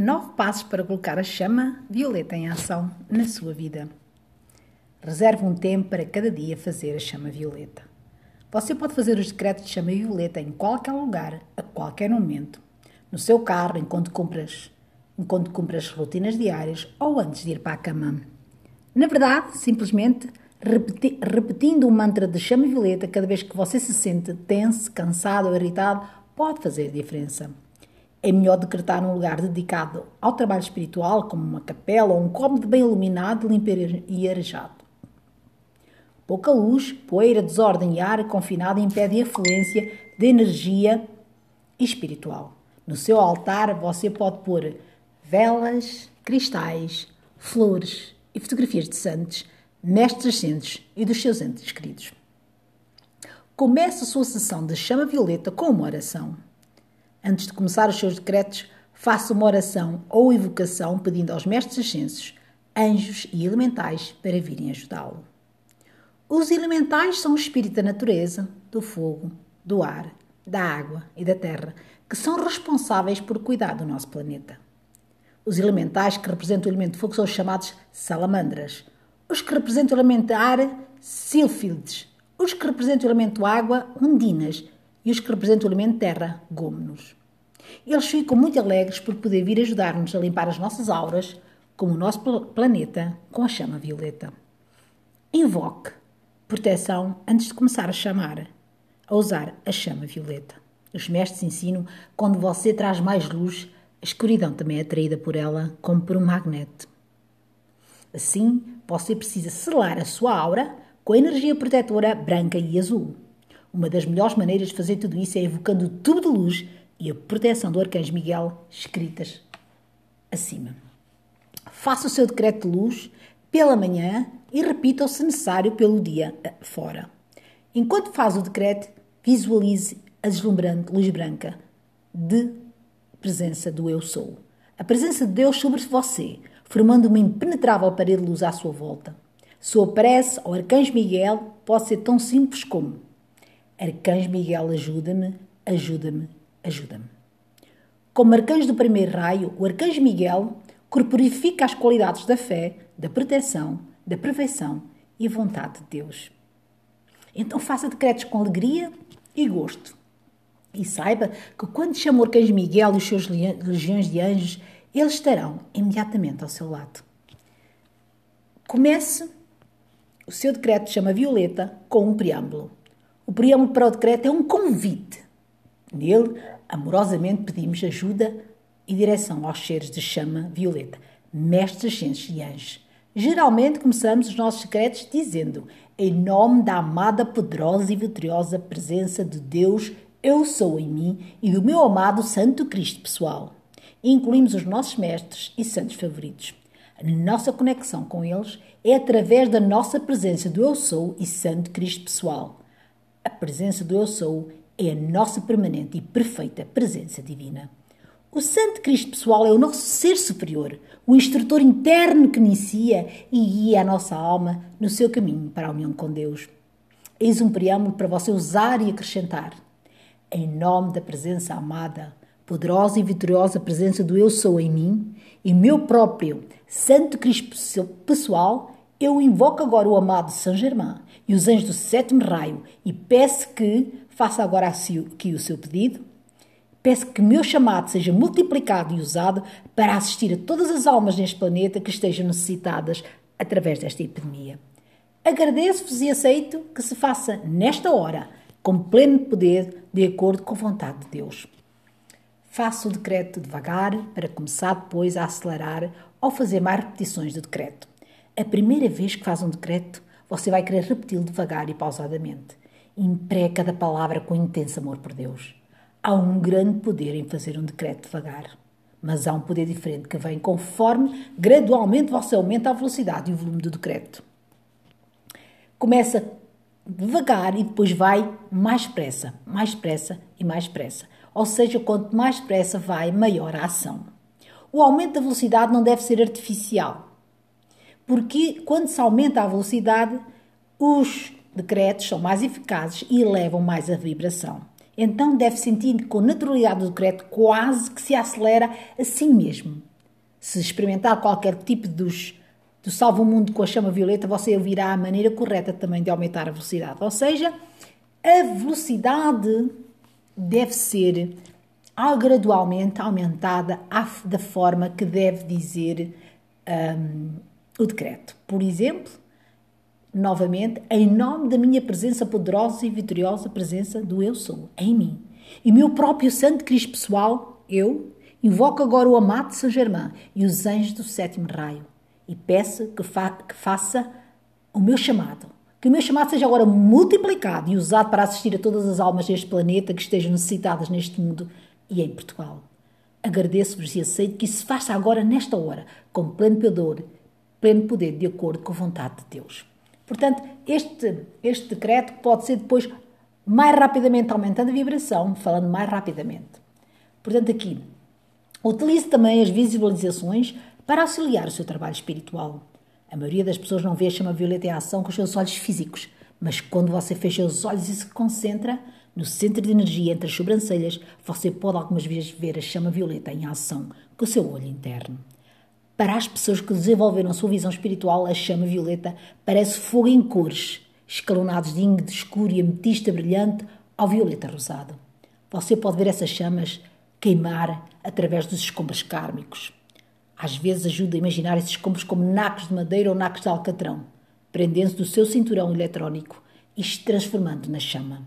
Nove passos para colocar a chama violeta em ação na sua vida. Reserve um tempo para cada dia fazer a chama violeta. Você pode fazer os decretos de chama violeta em qualquer lugar, a qualquer momento. No seu carro, enquanto compras, enquanto cumpre as rotinas diárias ou antes de ir para a cama. Na verdade, simplesmente repeti repetindo o mantra de chama violeta cada vez que você se sente tenso, cansado ou irritado pode fazer diferença. É melhor decretar um lugar dedicado ao trabalho espiritual, como uma capela ou um cômodo bem iluminado, limpo e arejado. Pouca luz, poeira, desordem e ar confinado impedem a fluência de energia espiritual. No seu altar você pode pôr velas, cristais, flores e fotografias de santos, mestres ascendentes e dos seus entes queridos. Comece a sua sessão de chama violeta com uma oração. Antes de começar os seus decretos, faça uma oração ou evocação pedindo aos mestres ascensos, anjos e elementais para virem ajudá-lo. Os elementais são o espírito da natureza, do fogo, do ar, da água e da terra, que são responsáveis por cuidar do nosso planeta. Os elementais que representam o elemento fogo são os chamados salamandras. Os que representam o elemento ar, sílfides. Os que representam o elemento água, ondinas. E os que representam o elemento terra, gômenos. Eles ficam muito alegres por poder vir ajudar-nos a limpar as nossas auras, como o nosso planeta, com a chama violeta. Invoque proteção antes de começar a chamar, a usar a chama violeta. Os mestres ensinam quando você traz mais luz, a escuridão também é atraída por ela, como por um magnete. Assim, você precisa selar a sua aura com a energia protetora branca e azul. Uma das melhores maneiras de fazer tudo isso é evocando o tubo de luz e a proteção do Arcanjo Miguel escritas acima. Faça o seu decreto de luz pela manhã e repita-o se necessário pelo dia fora. Enquanto faz o decreto, visualize a deslumbrante luz branca de presença do Eu Sou. A presença de Deus sobre você, formando uma impenetrável parede de luz à sua volta. Sua prece ao Arcanjo Miguel pode ser tão simples como Arcanjo Miguel, ajuda-me, ajuda-me, ajuda-me. Como arcanjo do primeiro raio, o arcanjo Miguel corporifica as qualidades da fé, da proteção, da perfeição e vontade de Deus. Então faça decretos com alegria e gosto. E saiba que quando chama o arcanjo Miguel e os seus legiões de anjos, eles estarão imediatamente ao seu lado. Comece o seu decreto chama Violeta com um preâmbulo. O preâmbulo para o decreto é um convite. Nele, amorosamente pedimos ajuda e direção aos seres de chama violeta, mestres ciências e anjos. Geralmente começamos os nossos secretos dizendo: Em nome da amada, poderosa e vitoriosa presença de Deus, eu sou em mim e do meu amado Santo Cristo pessoal. E incluímos os nossos mestres e santos favoritos. A nossa conexão com eles é através da nossa presença do Eu Sou e Santo Cristo pessoal. A presença do Eu Sou é a nossa permanente e perfeita presença divina. O Santo Cristo pessoal é o nosso ser superior, o instrutor interno que inicia e guia a nossa alma no seu caminho para a união com Deus. Eis um preâmbulo para você usar e acrescentar. Em nome da presença amada, poderosa e vitoriosa presença do Eu Sou em mim e meu próprio Santo Cristo pessoal, eu invoco agora o amado São Germain e os anjos do sétimo raio e peço que faça agora aqui o seu pedido. Peço que meu chamado seja multiplicado e usado para assistir a todas as almas neste planeta que estejam necessitadas através desta epidemia. Agradeço-vos e aceito que se faça nesta hora, com pleno poder, de acordo com a vontade de Deus. Faço o decreto devagar para começar depois a acelerar ou fazer mais repetições do decreto. A primeira vez que faz um decreto, você vai querer repeti-lo devagar e pausadamente. Empregue cada palavra com intenso amor por Deus. Há um grande poder em fazer um decreto devagar, mas há um poder diferente que vem conforme gradualmente você aumenta a velocidade e o volume do decreto. Começa devagar e depois vai mais pressa, mais pressa e mais pressa. Ou seja, quanto mais pressa vai, maior a ação. O aumento da velocidade não deve ser artificial, porque quando se aumenta a velocidade, os decretos são mais eficazes e elevam mais a vibração. então deve sentir com naturalidade o decreto quase que se acelera assim mesmo. Se experimentar qualquer tipo dos, do salvo mundo com a chama violeta, você ouvirá a maneira correta também de aumentar a velocidade. Ou seja, a velocidade deve ser gradualmente aumentada da forma que deve dizer um, o decreto. Por exemplo, novamente, em nome da minha presença poderosa e vitoriosa presença do Eu Sou em mim. E meu próprio Santo Cristo pessoal, eu, invoco agora o amado São Germain e os anjos do sétimo raio e peço que, fa que faça o meu chamado. Que o meu chamado seja agora multiplicado e usado para assistir a todas as almas deste planeta que estejam necessitadas neste mundo e em Portugal. Agradeço-vos e aceito que isso se faça agora, nesta hora, com pleno poder, pleno poder, de acordo com a vontade de Deus. Portanto, este, este decreto pode ser depois mais rapidamente aumentando a vibração, falando mais rapidamente. Portanto, aqui, utilize também as visualizações para auxiliar o seu trabalho espiritual. A maioria das pessoas não vê a chama violeta em ação com os seus olhos físicos, mas quando você fecha os olhos e se concentra no centro de energia entre as sobrancelhas, você pode algumas vezes ver a chama violeta em ação com o seu olho interno. Para as pessoas que desenvolveram sua visão espiritual, a chama violeta parece fogo em cores, escalonados de índigo escuro e ametista brilhante ao violeta rosado. Você pode ver essas chamas queimar através dos escombros kármicos. Às vezes ajuda a imaginar esses escombros como nacos de madeira ou nacos de alcatrão, prendendo-se do seu cinturão eletrónico e se transformando na chama.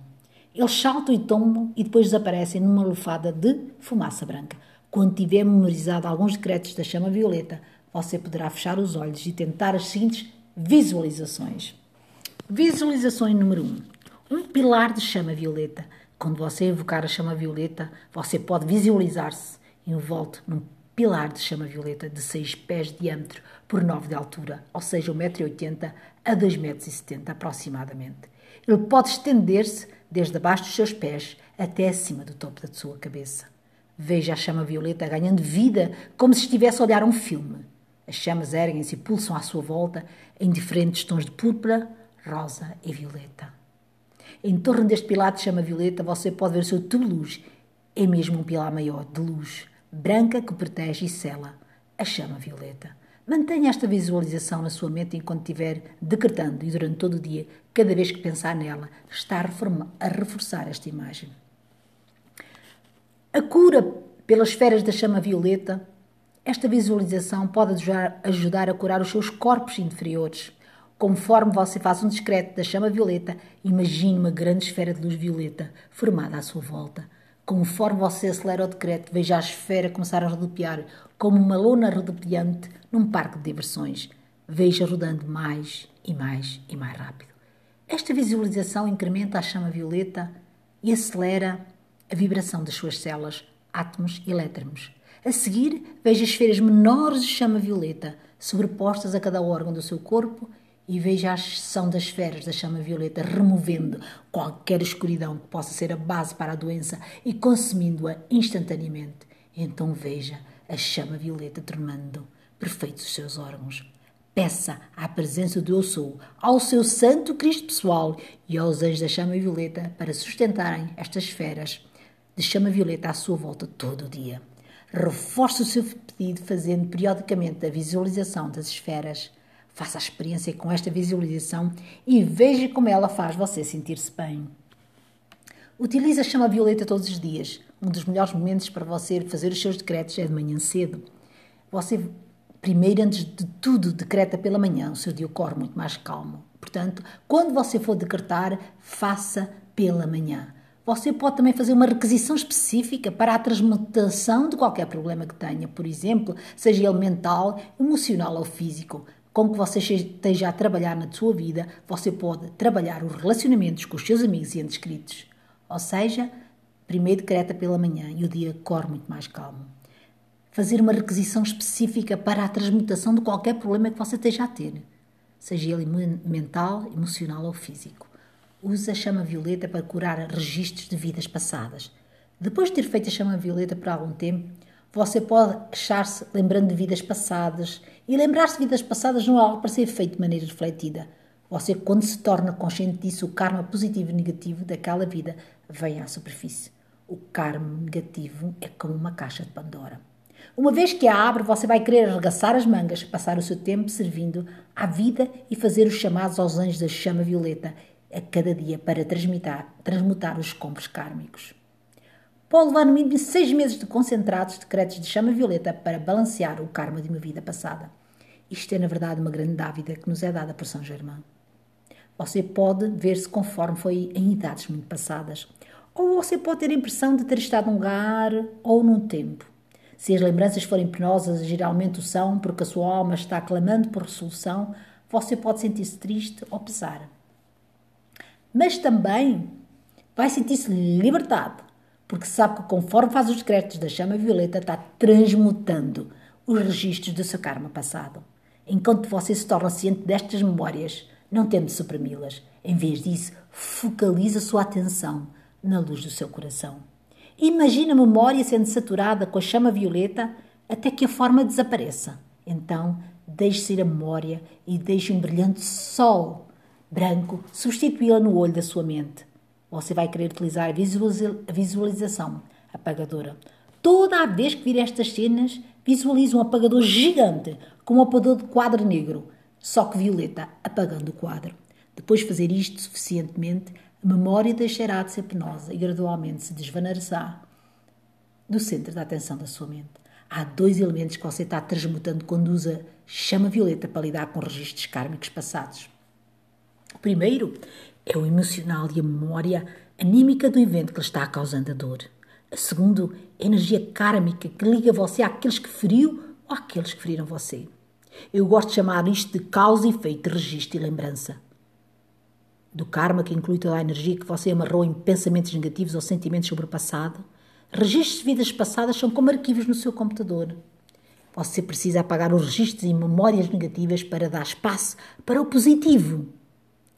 Eles saltam e tombam e depois desaparecem numa lufada de fumaça branca. Quando tiver memorizado alguns decretos da chama violeta, você poderá fechar os olhos e tentar as seguintes visualizações. Visualização número 1. Um. um pilar de chama violeta. Quando você invocar a chama violeta, você pode visualizar-se envolto num pilar de chama violeta de 6 pés de diâmetro por 9 de altura, ou seja, 1,80m a 2,70m aproximadamente. Ele pode estender-se desde abaixo dos seus pés até acima do topo da sua cabeça. Veja a chama violeta ganhando vida como se estivesse a olhar um filme. As chamas erguem-se e pulsam à sua volta em diferentes tons de púrpura, rosa e violeta. Em torno deste pilar de chama violeta você pode ver o seu tubo luz. É mesmo um pilar maior de luz, branca que protege e sela a chama violeta. Mantenha esta visualização na sua mente enquanto estiver decretando e durante todo o dia, cada vez que pensar nela, está a reforçar esta imagem. A cura pelas esferas da chama violeta, esta visualização pode ajudar a curar os seus corpos inferiores. Conforme você faz um discreto da chama violeta, imagine uma grande esfera de luz violeta formada à sua volta. Conforme você acelera o decreto, veja a esfera começar a rodopiar como uma lona rodopiante num parque de diversões. Veja rodando mais e mais e mais rápido. Esta visualização incrementa a chama violeta e acelera a vibração das suas células, átomos e elétrons. A seguir, veja esferas menores de chama violeta sobrepostas a cada órgão do seu corpo e veja a ação das esferas da chama violeta removendo qualquer escuridão que possa ser a base para a doença e consumindo-a instantaneamente. Então veja a chama violeta tornando perfeitos os seus órgãos. Peça à presença do Eu Sou, ao seu Santo Cristo pessoal e aos anjos da chama violeta para sustentarem estas esferas de chama violeta à sua volta todo o dia. Reforce o seu pedido fazendo periodicamente a visualização das esferas Faça a experiência com esta visualização e veja como ela faz você sentir-se bem. Utilize a chama violeta todos os dias. Um dos melhores momentos para você fazer os seus decretos é de manhã cedo. Você, primeiro, antes de tudo, decreta pela manhã, o seu dia corre muito mais calmo. Portanto, quando você for decretar, faça pela manhã. Você pode também fazer uma requisição específica para a transmutação de qualquer problema que tenha, por exemplo, seja ele mental, emocional ou físico com que você esteja a trabalhar na sua vida, você pode trabalhar os relacionamentos com os seus amigos e entes queridos. Ou seja, primeiro decreta pela manhã e o dia corre muito mais calmo. Fazer uma requisição específica para a transmutação de qualquer problema que você esteja a ter, seja ele mental, emocional ou físico. Use a chama violeta para curar registros de vidas passadas. Depois de ter feito a chama violeta por algum tempo, você pode achar-se lembrando de vidas passadas e lembrar-se de vidas passadas não é algo para ser feito de maneira refletida. Você, quando se torna consciente disso, o karma positivo e negativo daquela vida vêm à superfície. O karma negativo é como uma caixa de Pandora. Uma vez que a abre, você vai querer arregaçar as mangas, passar o seu tempo servindo à vida e fazer os chamados aos anjos da chama violeta a cada dia para transmutar, transmutar os escombros kármicos. Pode levar no mínimo seis meses de concentrados decretos de chama violeta para balancear o karma de uma vida passada. Isto é, na verdade, uma grande dávida que nos é dada por São Germain. Você pode ver-se conforme foi em idades muito passadas, ou você pode ter a impressão de ter estado num lugar ou num tempo. Se as lembranças forem penosas, geralmente o são, porque a sua alma está clamando por resolução, você pode sentir-se triste ou pesar. Mas também vai sentir-se libertado, porque sabe que conforme faz os decretos da chama violeta, está transmutando os registros do seu karma passado. Enquanto você se torna ciente destas memórias, não tente suprimi-las. Em vez disso, focalize a sua atenção na luz do seu coração. Imagine a memória sendo saturada com a chama violeta até que a forma desapareça. Então, deixe ir a memória e deixe um brilhante sol branco substituí-la no olho da sua mente. Você vai querer utilizar a visualização apagadora. Toda a vez que vir estas cenas, visualize um apagador gigante, com um apagador de quadro negro, só que violeta, apagando o quadro. Depois de fazer isto suficientemente, a memória deixará de ser penosa e gradualmente se desvanecerá do centro da atenção da sua mente. Há dois elementos que você está transmutando quando usa chama violeta para lidar com registros kármicos passados. Primeiro é o emocional e a memória anímica do evento que lhe está causando a dor. O segundo a energia kármica que liga você àqueles que feriu ou àqueles que feriram você. Eu gosto de chamar isto de causa e efeito, registro e lembrança do karma, que inclui toda a energia que você amarrou em pensamentos negativos ou sentimentos sobre o passado. Registros de vidas passadas são como arquivos no seu computador. Você precisa apagar os registros e memórias negativas para dar espaço para o positivo.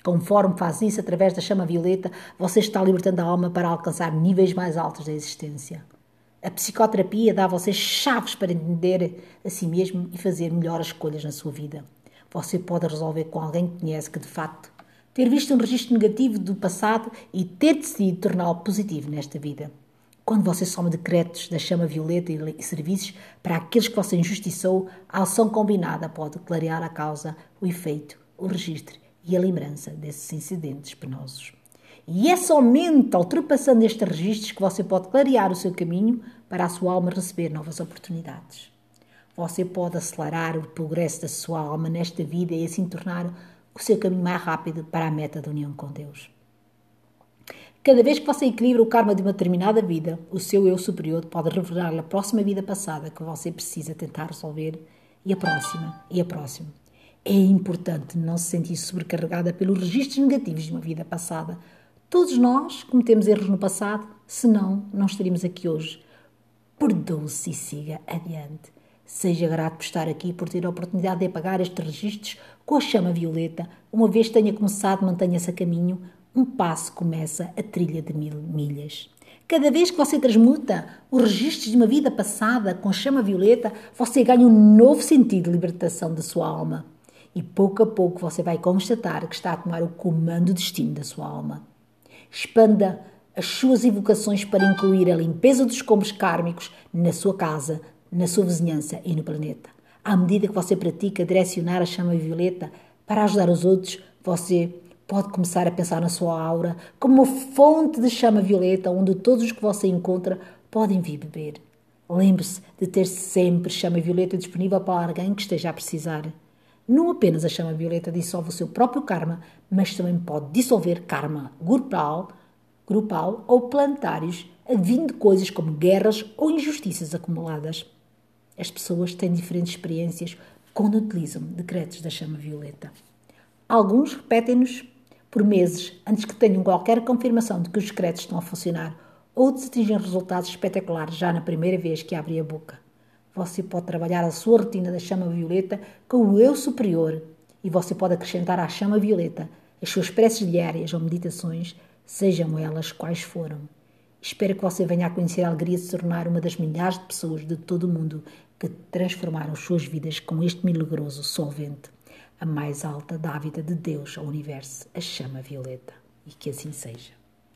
Conforme faz isso através da chama violeta, você está libertando a alma para alcançar níveis mais altos da existência. A psicoterapia dá a você chaves para entender a si mesmo e fazer melhores escolhas na sua vida. Você pode resolver com alguém que conhece que, de facto, ter visto um registro negativo do passado e ter decidido torná-lo positivo nesta vida. Quando você soma decretos da chama violeta e serviços para aqueles que você injustiçou, a ação combinada pode clarear a causa, o efeito, o registro e a lembrança desses incidentes penosos. E é somente ultrapassando estes registros que você pode clarear o seu caminho para a sua alma receber novas oportunidades. Você pode acelerar o progresso da sua alma nesta vida e assim tornar o seu caminho mais rápido para a meta da união com Deus. Cada vez que você equilibra o karma de uma determinada vida, o seu eu superior pode revelar a próxima vida passada que você precisa tentar resolver e a próxima e a próxima. É importante não se sentir sobrecarregada pelos registros negativos de uma vida passada. Todos nós cometemos erros no passado, senão não estaríamos aqui hoje. Perdoe-se e siga adiante. Seja grato por estar aqui, por ter a oportunidade de apagar estes registros com a chama violeta. Uma vez tenha começado, mantenha-se a caminho. Um passo começa a trilha de mil milhas. Cada vez que você transmuta os registros de uma vida passada com chama violeta, você ganha um novo sentido de libertação da sua alma. E pouco a pouco você vai constatar que está a tomar o comando do destino da sua alma. Expanda as suas evocações para incluir a limpeza dos escombros kármicos na sua casa, na sua vizinhança e no planeta. À medida que você pratica direcionar a chama violeta para ajudar os outros, você pode começar a pensar na sua aura como uma fonte de chama violeta onde todos os que você encontra podem vir beber. Lembre-se de ter sempre chama violeta disponível para alguém que esteja a precisar. Não apenas a chama violeta dissolve o seu próprio karma, mas também pode dissolver karma grupal, grupal ou planetários, vindo de coisas como guerras ou injustiças acumuladas. As pessoas têm diferentes experiências quando utilizam decretos da chama violeta. Alguns repetem-nos por meses antes que tenham qualquer confirmação de que os decretos estão a funcionar. Outros atingem resultados espetaculares já na primeira vez que abrem a boca. Você pode trabalhar a sua rotina da chama violeta com o eu superior e você pode acrescentar à chama violeta as suas preces diárias ou meditações, sejam elas quais foram. Espero que você venha a conhecer a alegria de se tornar uma das milhares de pessoas de todo o mundo que transformaram suas vidas com este milagroso solvente, a mais alta dávida de Deus ao universo, a chama violeta. E que assim seja.